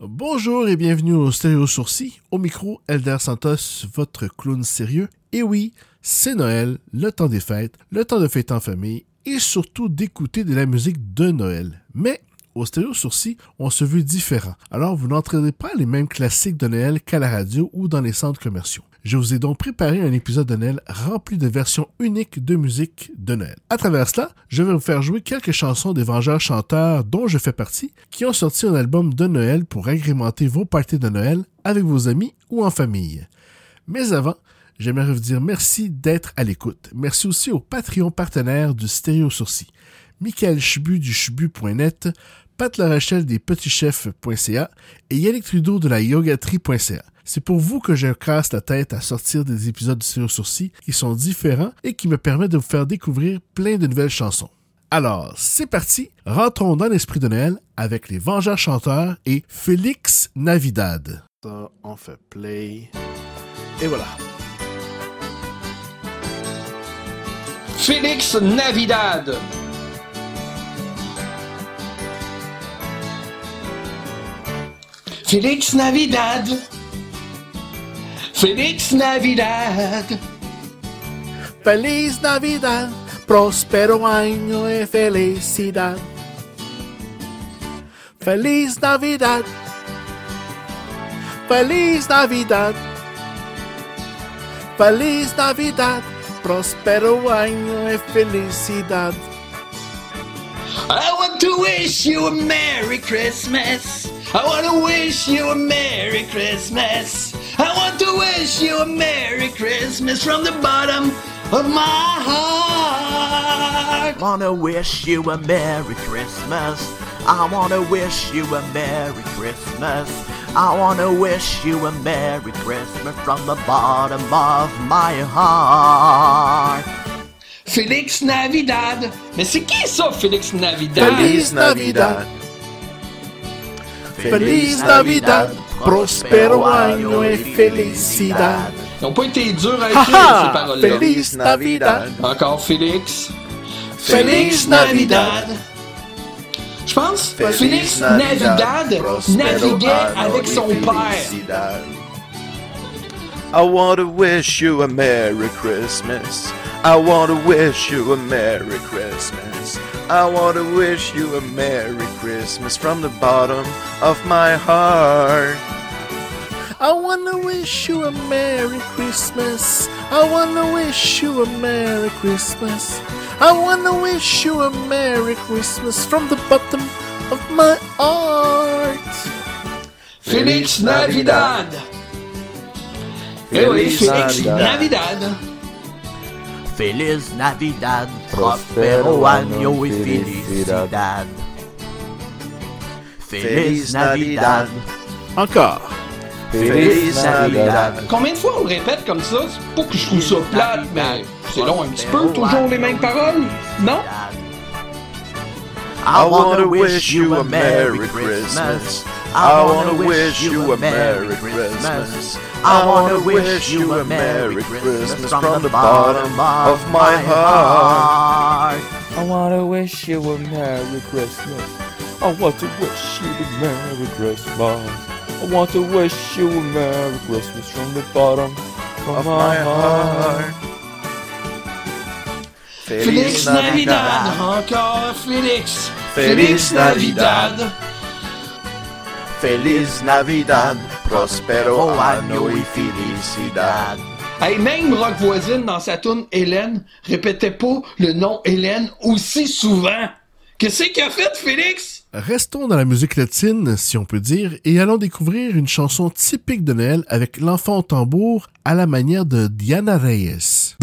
Bonjour et bienvenue au Stéréo Sourcil. Au micro, Elder Santos, votre clown sérieux. Et oui, c'est Noël, le temps des fêtes, le temps de fêter en famille et surtout d'écouter de la musique de Noël. Mais au Stéréo Sourcil, on se veut différent. Alors vous n'entraînez pas les mêmes classiques de Noël qu'à la radio ou dans les centres commerciaux. Je vous ai donc préparé un épisode de Noël rempli de versions uniques de musique de Noël. À travers cela, je vais vous faire jouer quelques chansons des Vengeurs chanteurs dont je fais partie, qui ont sorti un album de Noël pour agrémenter vos parties de Noël avec vos amis ou en famille. Mais avant, j'aimerais vous dire merci d'être à l'écoute. Merci aussi aux Patreon partenaires du Stéréo Sourcil. Michael Chbu du chbu.net, Pat Larachelle des petitschefs.ca et Yannick Trudeau de la yogaterie.ca. C'est pour vous que je casse la tête à sortir des épisodes du Sérieux Sourcil qui sont différents et qui me permettent de vous faire découvrir plein de nouvelles chansons. Alors, c'est parti, rentrons dans l'esprit de Noël avec les Vengeurs chanteurs et Félix Navidad. Ça, on fait play. Et voilà. Félix Navidad. Félix Navidad. Félix Navidad. Feliz Navidad, próspero año y felicidad. Feliz Navidad. Feliz Navidad. Feliz Navidad, próspero año y felicidad. I want to wish you a Merry Christmas. I want to wish you a Merry Christmas. I want to wish you a Merry Christmas from the bottom of my heart. I Wanna wish you a Merry Christmas. I wanna wish you a Merry Christmas. I wanna wish you a Merry Christmas from the bottom of my heart. Félix Navidad. Mais c'est qui ça, Félix Navidad? Feliz Navidad. Feliz Navidad, próspero año y felicidad. Ils n'ont pas été durs à écrire, ces paroles-là. Feliz Navidad. Encore Félix. Feliz Navidad. Je pense que Félix Navidad naviguait avec son père. I want to wish you a Merry Christmas. I want to wish you a Merry Christmas. I want to wish you a Merry Christmas from the bottom of my heart. I wanna wish you a Merry Christmas. I wanna wish you a Merry Christmas. I wanna wish you a Merry Christmas from the bottom of my heart. Feliz Navidad. Oui, Feliz Navidad. Navidad. Feliz Navidad, prospero año y felicidad. Feliz Feliz Navidad, Encore. Feliz Navidad. Combien de fois on le répète comme ça? C'est pas que je trouve ça plate, mais c'est long un petit peu, toujours les mêmes paroles, non? I wanna wish you a Merry Christmas. I wanna wish you a Merry Christmas. I wanna wish you a Merry Christmas from the bottom of my heart. I wanna wish you a Merry Christmas. I want to wish you a Merry Christmas. I want to wish you a Merry Christmas from the bottom of, my, my heart. heart. Félix Navidad, encore Félix. Feliz Navidad. Feliz Navidad. Prospero año y felicidad. Hey, même Rock Voisine, dans sa tune Hélène, répétait pas le nom Hélène aussi souvent. Qu'est-ce qu'il a fait, Félix? Restons dans la musique latine, si on peut dire, et allons découvrir une chanson typique de Noël avec l'enfant au tambour à la manière de Diana Reyes.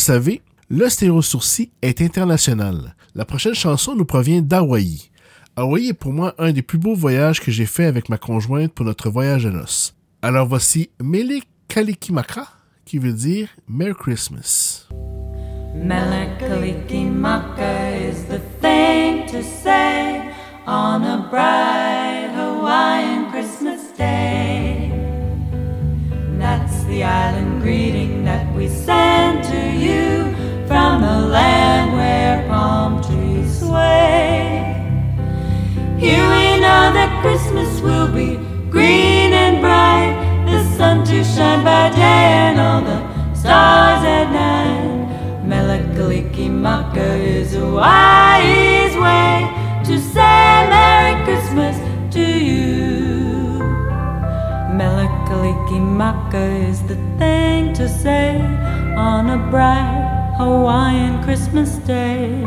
Savez, le stéréo sourcil est international. La prochaine chanson nous provient d'Hawaï. Hawaï est pour moi un des plus beaux voyages que j'ai fait avec ma conjointe pour notre voyage à noces. Alors voici Mele Kalikimaka, qui veut dire Merry Christmas. Melakalikimaka is the thing to say on a bright Hawaiian Christmas day. That's the island greeting sun to by day and all the stars at night. Mele Kalikimaka is a wise way to say Merry Christmas to you. Mele Kalikimaka is the thing to say on a bright Hawaiian Christmas day.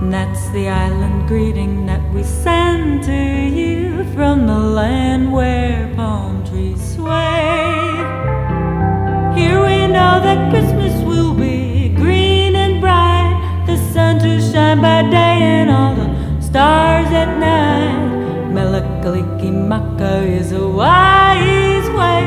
And that's the island greeting that we send to you from the land where palm sway. Here we know that Christmas will be green and bright, the sun to shine by day and all the stars at night. Mele Kalikimaka is a wise way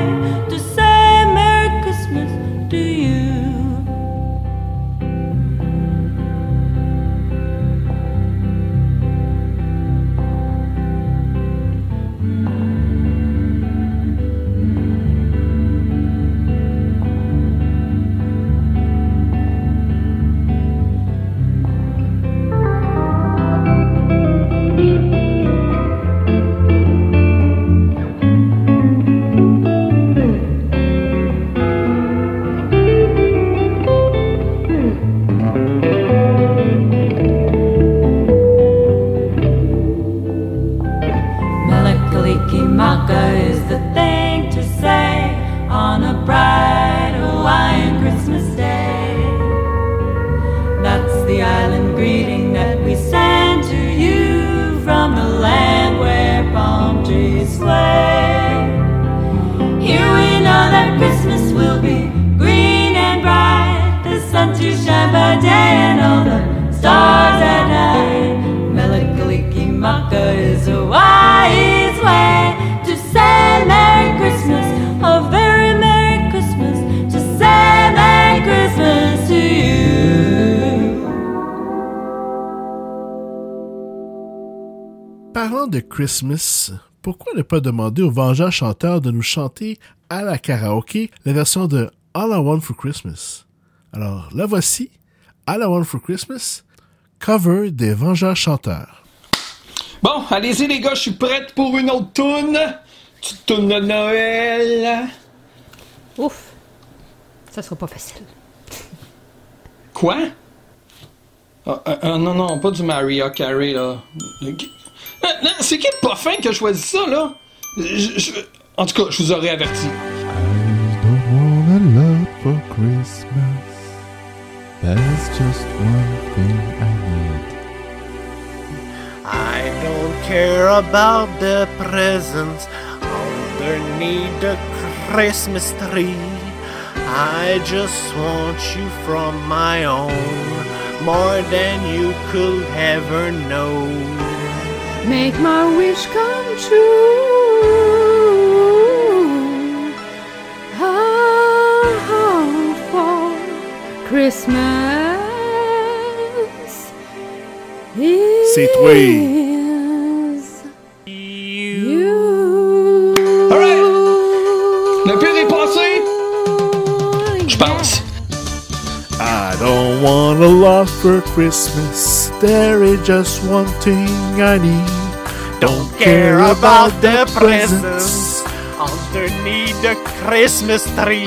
Christmas, pourquoi ne pas demander au Vengeur chanteur de nous chanter à la karaoké la version de All I Want for Christmas? Alors, la voici, All I Want for Christmas, cover des Vengeurs chanteurs. Bon, allez-y les gars, je suis prête pour une autre toune. Petite toune de Noël. Ouf, ça sera pas facile. Quoi? Ah, ah, non, non, pas du Maria Carey, là. Non, C'est qui le pas fin qui a choisi ça, là? Je- je- En tout cas, je vous aurais averti. don't want a lot for Christmas. There's just one thing I need. I don't care about the presents underneath the Christmas tree. I just want you from my own, more than you could ever know. Make my wish come true. I for Christmas. C'est toi. is You. Alright. Le pire est passé, je pense. I don't want a lot for Christmas. There is just one thing I need. Don't care about the presents underneath the Christmas tree.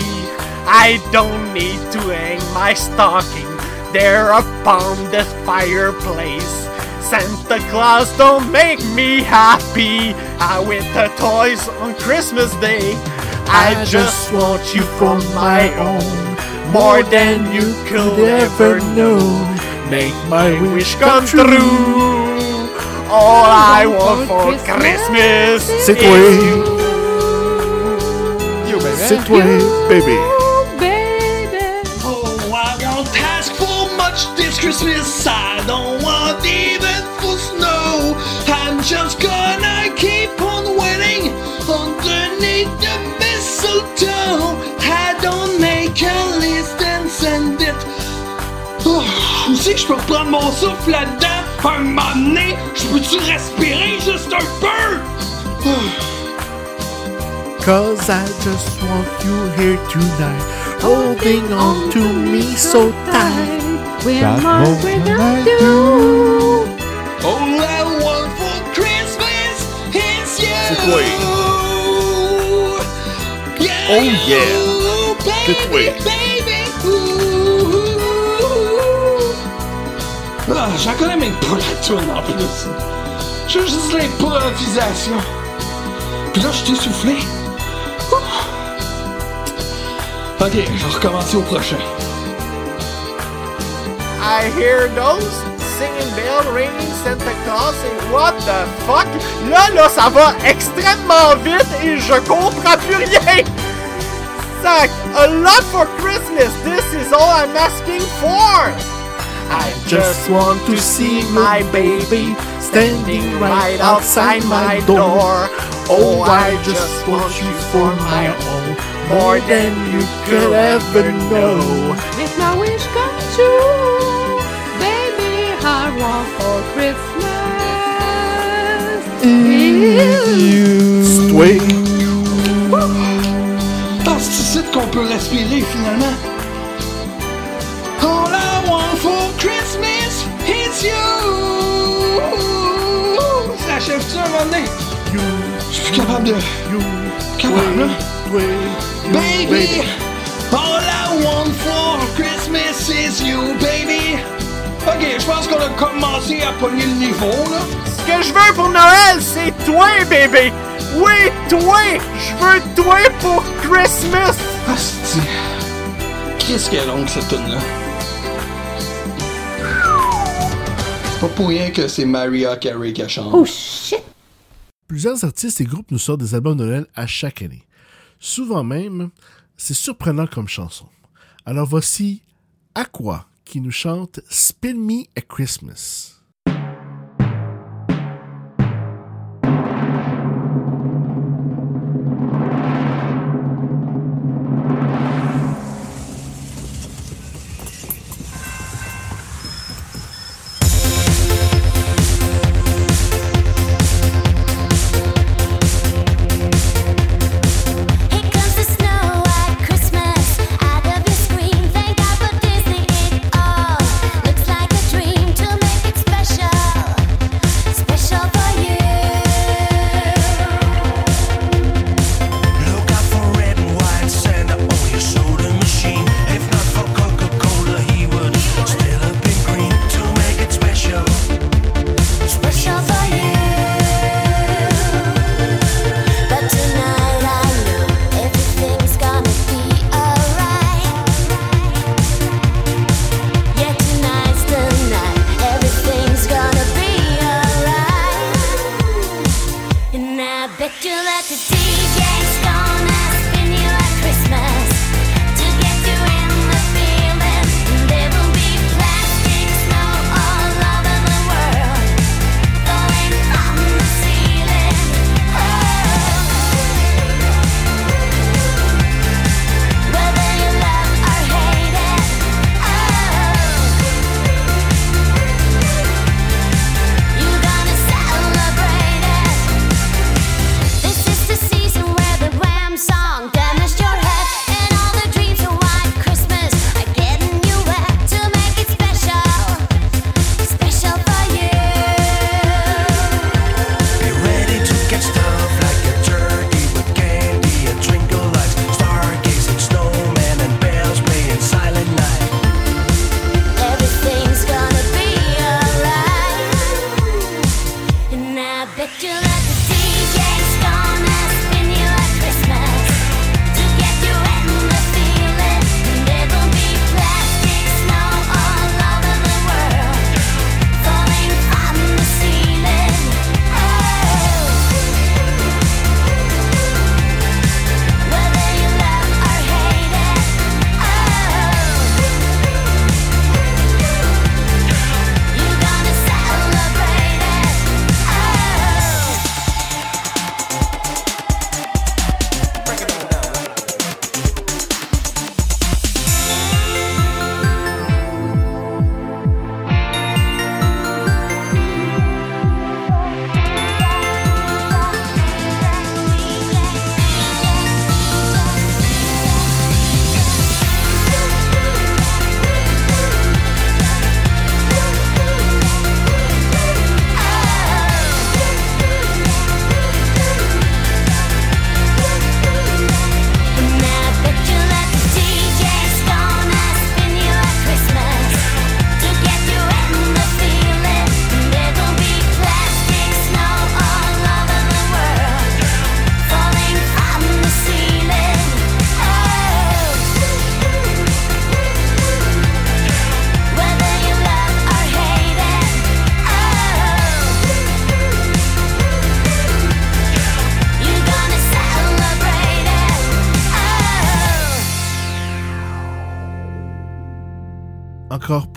I don't need to hang my stocking there upon the fireplace. Santa Claus don't make me happy. I with the toys on Christmas Day. I just want you for my own, more than you could ever know. Make my wish come true. All I want for Christmas C'est is toi. you. C'est toi, baby. Oh, baby. Oh, don't ask for much this Christmas. I don't want even où que je peux reprendre mon souffle là-dedans? Un moment donné, je peux-tu respirer juste un peu? Cause I just want you here tonight, holding on to me so tight. We're That more moment without I you. All I want for Christmas is you. C'est toi. Yeah, Oh, yeah. you, C'est baby, toi. Ah, j'en connais même pas la tune en plus. J'ai juste l'improvisation. Puis là, je t'ai soufflé. Ok, je vais recommencer au prochain. I hear those singing bell ringing Santa Claus et what the fuck? Là, là, ça va extrêmement vite et je comprends plus rien! Zach, a lot for Christmas, this is all I'm asking for! I Just want to see my baby standing right outside my door. Oh, I just want you for my own, more than you could ever know. If my wish comes true, baby, I want for Christmas is you. Sway. Ah, c'est ici qu'on peut respirer finalement. Suis plus capable de. Capable, là. Baby, all I want for Christmas is you, baby. Ok, je pense qu'on a commencé à pogner le niveau, là. Ce que je veux pour Noël, c'est toi, bébé! Oui, toi! Je veux toi pour Christmas! Asti. Qu'est-ce qu'elle est longue, cette tune là C'est pas pour rien que c'est Mariah Carey qui chante. Oh shit! Plusieurs artistes et groupes nous sortent des albums de Noël à chaque année. Souvent même, c'est surprenant comme chanson. Alors voici Aqua qui nous chante Spin Me a Christmas.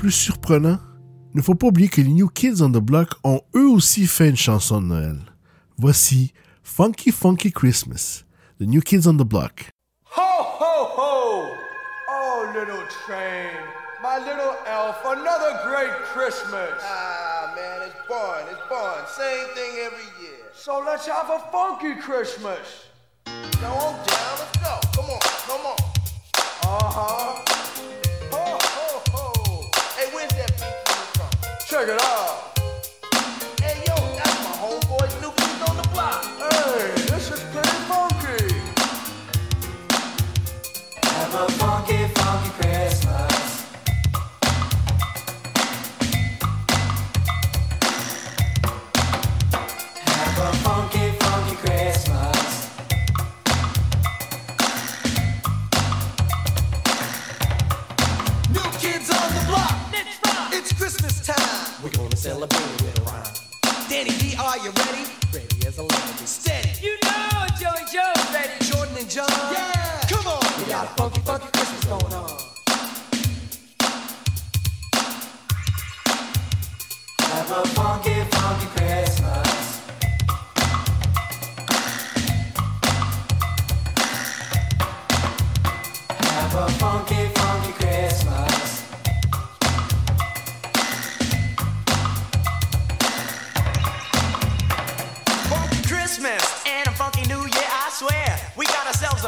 Plus surprenant, ne faut pas oublier que les New Kids on the Block ont eux aussi fait une chanson de Noël. Voici Funky Funky Christmas, The New Kids on the Block. Ho, ho, ho! Oh, little train, my little elf, another great Christmas. Ah, man, it's fun. It's fun. Same thing every year. So let's have a funky Christmas. Now I'm down. Let's go. Come on. Come on. Uh-huh. It out.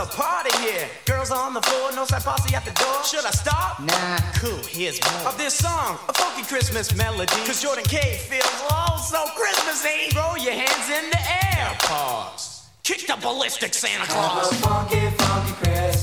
A party here. Girls on the floor, no side posse at the door. Should I stop? Nah. Cool, here's more of this song, a funky Christmas melody. Cause Jordan K feels oh so Christmassy. Throw your hands in the air. Pause. Kick the ballistic Santa Have a Claus. funky, funky Christmas.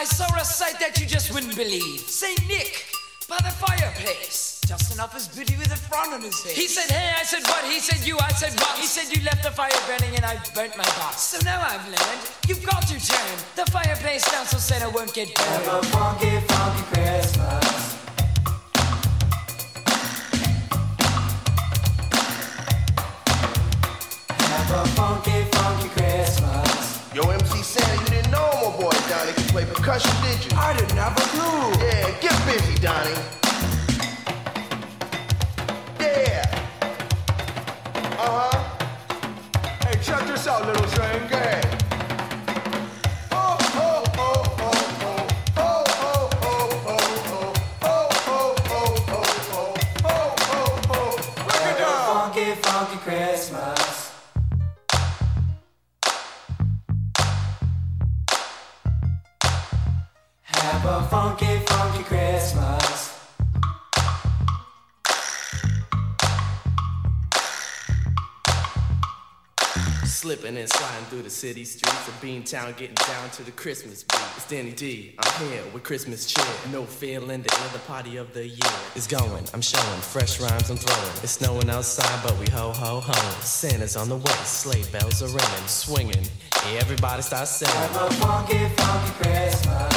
I saw a sight that you just wouldn't believe. Saint Nick by the fireplace. Dusting off his booty with a frown on his face. He said, Hey, I said, What? He said, You, I said, What? He said, You left the fire burning and I burnt my box. So now I've learned you've got to turn the fireplace down so Santa won't get Have burned. a funky, funky Christmas. Have a funky, funky Christmas. Yo, MC Santa, you percussion, did you? I didn't have a clue. Yeah, city streets of Beantown, getting down to the Christmas beat. It's Danny D. I'm here with Christmas cheer. No feeling the the party of the year. is going, I'm showing fresh rhymes I'm throwing. It's snowing outside, but we ho ho ho. Santa's on the way, sleigh bells are ringing, swinging. Everybody starts singing. Have a funky, funky Christmas.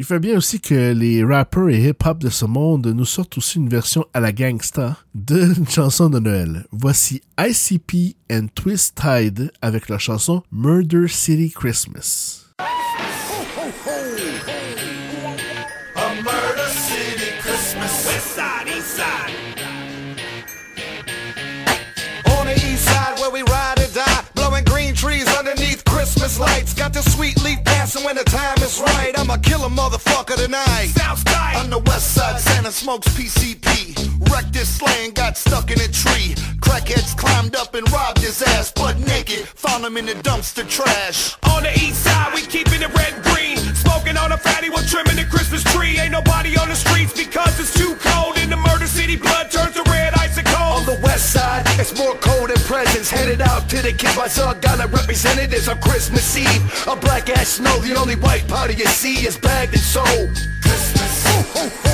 Il fait bien aussi que les rappers et hip-hop de ce monde nous sortent aussi une version à la gangsta d'une chanson de Noël. Voici ICP and Twist Tide avec la chanson Murder City Christmas. A murder city Christmas. West side, east side. Christmas lights. Got the sweet leaf passing when the time is right. I'ma kill a killer motherfucker tonight. South side. On the west side, Santa smokes PCP. Wrecked his and got stuck in a tree. Crackheads climbed up and robbed his ass, butt naked. Found him in the dumpster trash. On the east side, we keeping it red green. Smoking on a fatty while trimming the Christmas tree. Ain't nobody on the streets because it's too cold. In the murder city, blood turns to red icicle. On the west side, it's more cold than presents. Headed out to the by Ghana representatives on Christmas Eve. A black ash snow, the only white powder you see is bagged and sold. Christmas. It's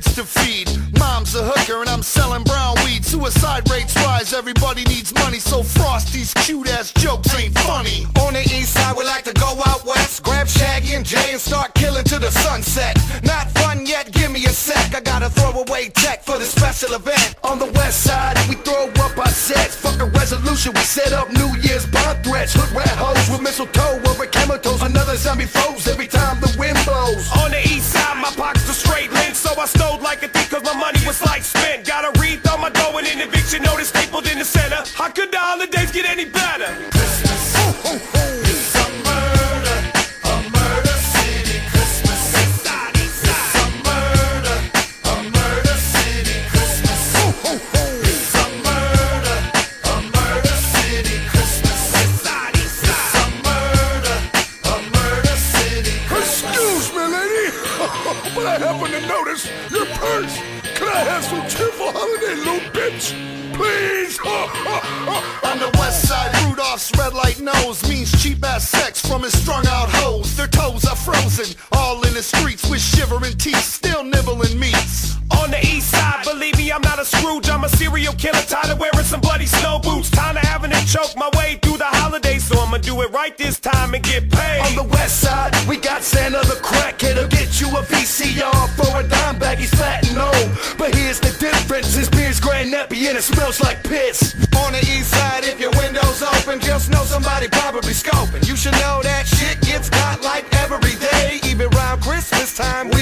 kids to feed. Mom's a hooker and I'm selling brown weed. Suicide rates rise, everybody needs money. So Frosty's cute ass jokes ain't funny. On the east side, we like to go out west. Grab Shaggy and Jay and start killing to the sunset. Not fun yet, give me a sec. I gotta throw away tech for the special event. On the west side, we throw up our sets. Fuck a resolution, we set up New Year's bomb threats. Hood rat hoes with mistletoe over toes. Another zombie foes I stole like a thief cause my money was like spent. Got a happen to notice your purse. Can I have some cheerful holiday, little bitch? Please. On the west side, Rudolph's red light nose means cheap ass sex from his strung out hoes. Their toes are frozen, all in the streets with shivering teeth, still nibbling meats. On the east side, believe me, I'm not a Scrooge. I'm a serial killer, tired of wearing some bloody snow boots. Time to having to choke my way through the holidays, so I'ma do it right this time and get paid. On the west side, we got Santa the crackhead'll get you a VCR for a dime bag. He's fat and old, nappy and it smells like piss. On the east side, if your window's open, just know somebody probably scoping. You should know that shit gets hot like every day. Even around Christmas time, we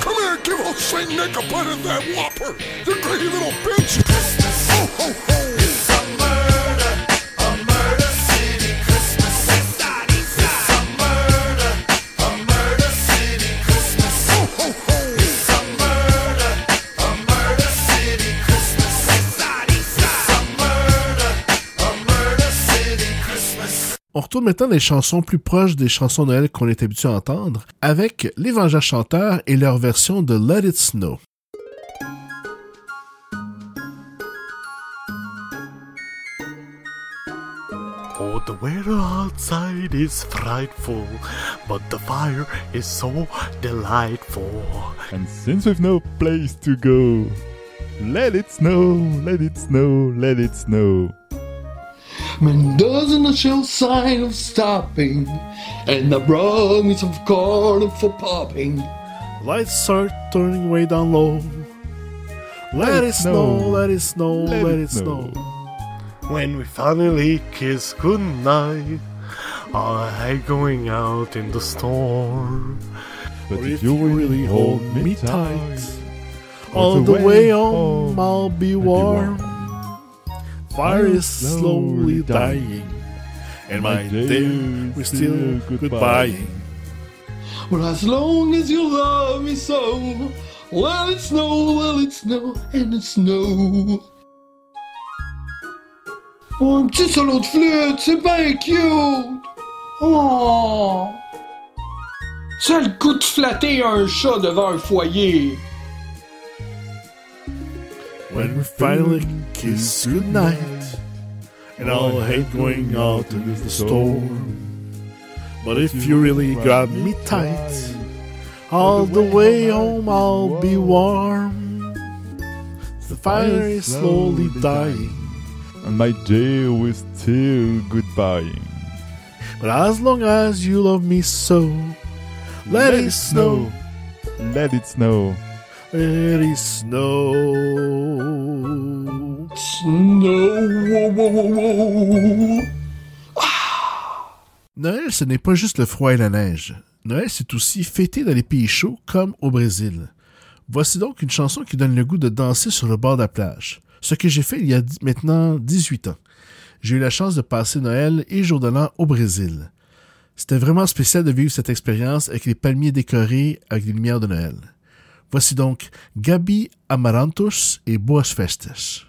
come here give old Saint Nick a bite of that whopper, you greedy little bitch! Oh, it's a retourne maintenant les chansons plus proches des chansons de Noël qu'on est habitué à entendre, avec les Vengeurs Chanteurs et leur version de Let It Snow. Oh, the weather outside is frightful, but the fire is so delightful. And since we've no place to go, let it snow, let it snow, let it snow. Man doesn't show sign of stopping, and the promise of corn for popping. Lights start turning way down low. Let, it snow, let it snow, let, it snow. When we finally kiss goodnight, I hate going out in the storm. But if you really hold me tight, All the way home I'll be warm. Fire is slowly dying, and my day is still goodbying. Well, as long as you love me so, let it snow, let it snow, and it snow. Oh, un petit solo de flûte, c'est bien cute! Oh! Ça le coup de flatter un chat devant un foyer. When we finally kiss goodnight, and I'll hate going out in the storm. But if you really grab me tight, all the way home I'll be warm. The fire is slowly dying, and my day is still goodbying. but as long as you love me so, let, it snow, Let it snow. let it snow. Noël, ce n'est pas juste le froid et la neige. Noël, c'est aussi fêter dans les pays chauds comme au Brésil. Voici donc une chanson qui donne le goût de danser sur le bord de la plage. Ce que j'ai fait il y a maintenant 18 ans. J'ai eu la chance de passer Noël et jour de l'an au Brésil. C'était vraiment spécial de vivre cette expérience avec les palmiers décorés avec les lumières de Noël. Voici donc Gabi Amarantos et Boas Festas.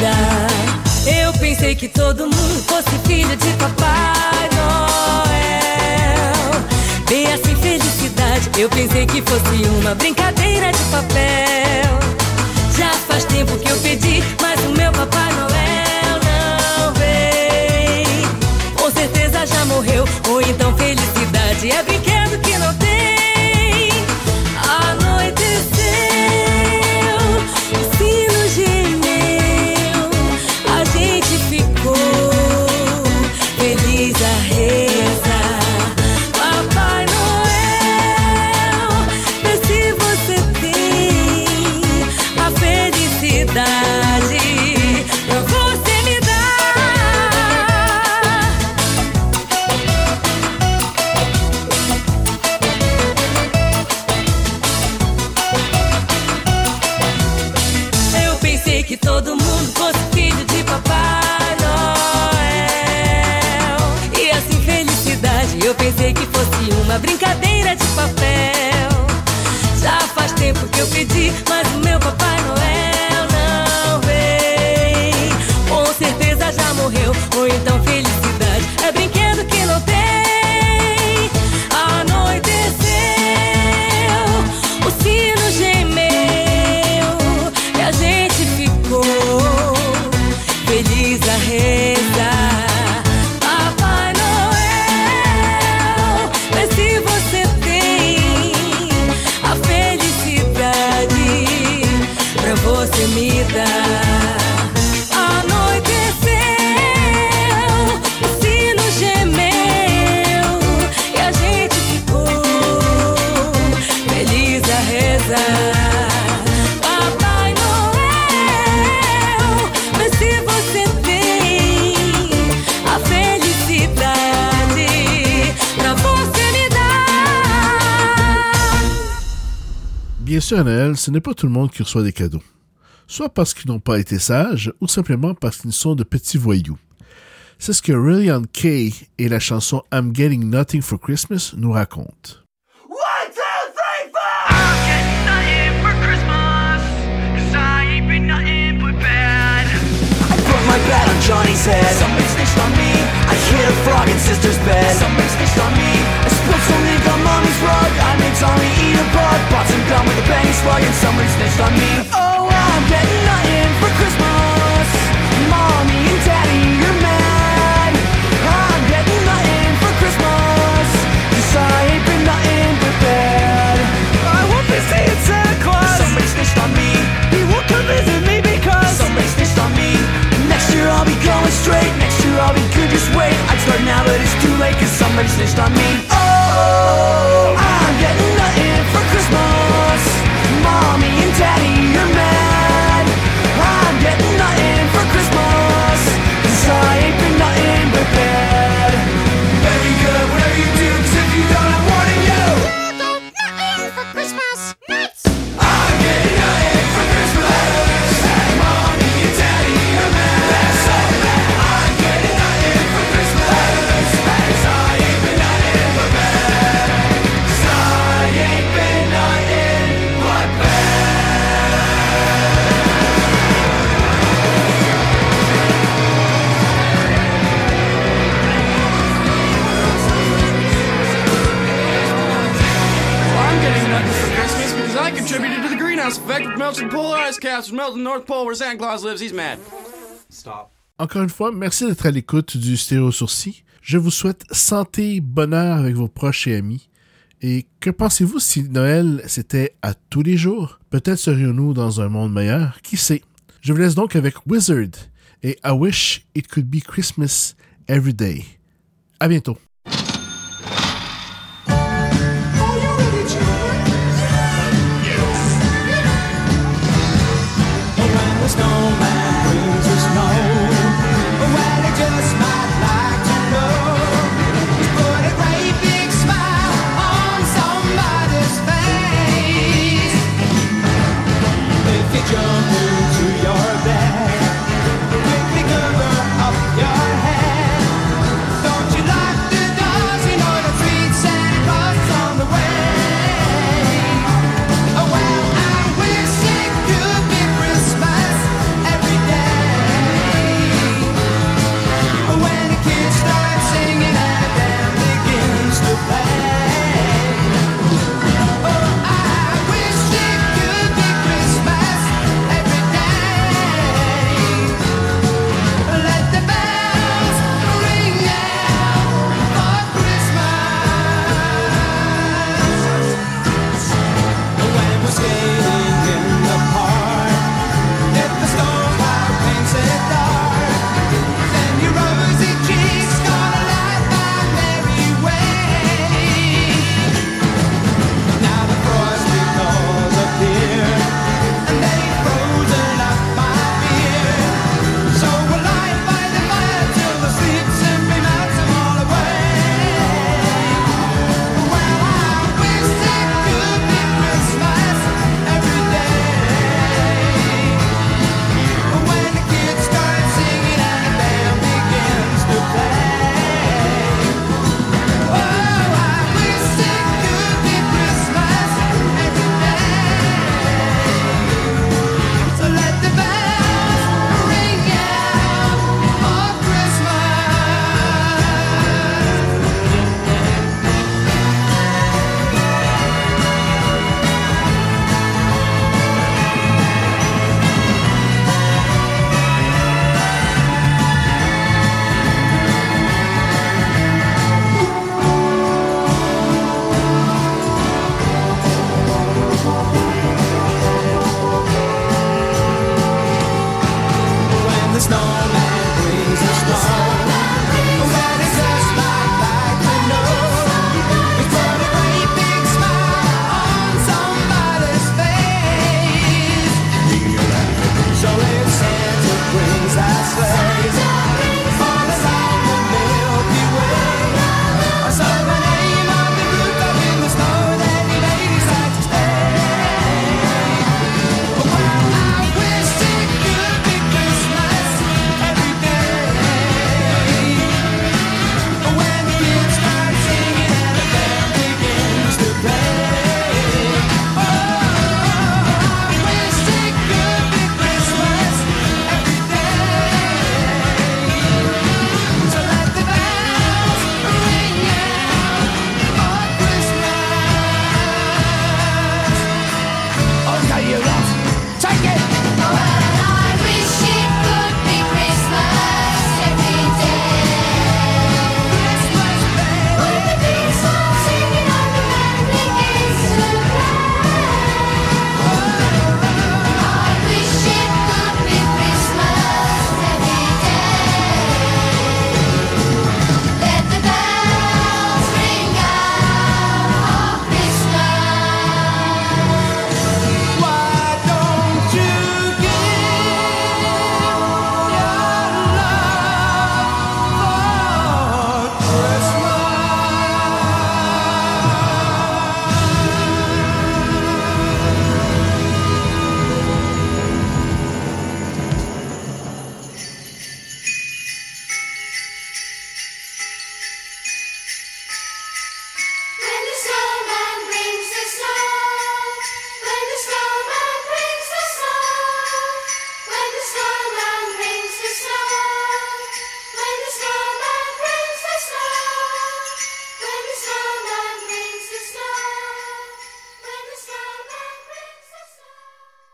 Dar. Eu pensei que todo mundo fosse filho de Papai Noel. Bem assim, felicidade. Eu pensei que fosse uma brincadeira de papel. Já faz tempo que eu pedi, mas o meu Papai Noel ce n'est pas tout le monde qui reçoit des cadeaux. Soit parce qu'ils n'ont pas été sages, ou simplement parce qu'ils sont de petits voyous. C'est ce que Ryan Kay et la chanson I'm Getting Nothing for Christmas nous racontent. Somebody on me. I hit a frog in sister's bed. Somebody snitched on me. I spilled some ink on mommy's rug. I made Tommy eat a bug. Bought some gum with a bang slug, and somebody snitched on me. Oh, I'm getting North Pole where Santa Claus lives. He's mad. Stop. Encore une fois, merci d'être à l'écoute du Stéréo Sourcil. Je vous souhaite santé, bonheur avec vos proches et amis. Et que pensez-vous si Noël c'était à tous les jours? Peut-être serions-nous dans un monde meilleur, qui sait? Je vous laisse donc avec Wizard et I Wish It Could Be Christmas Every Day. À bientôt.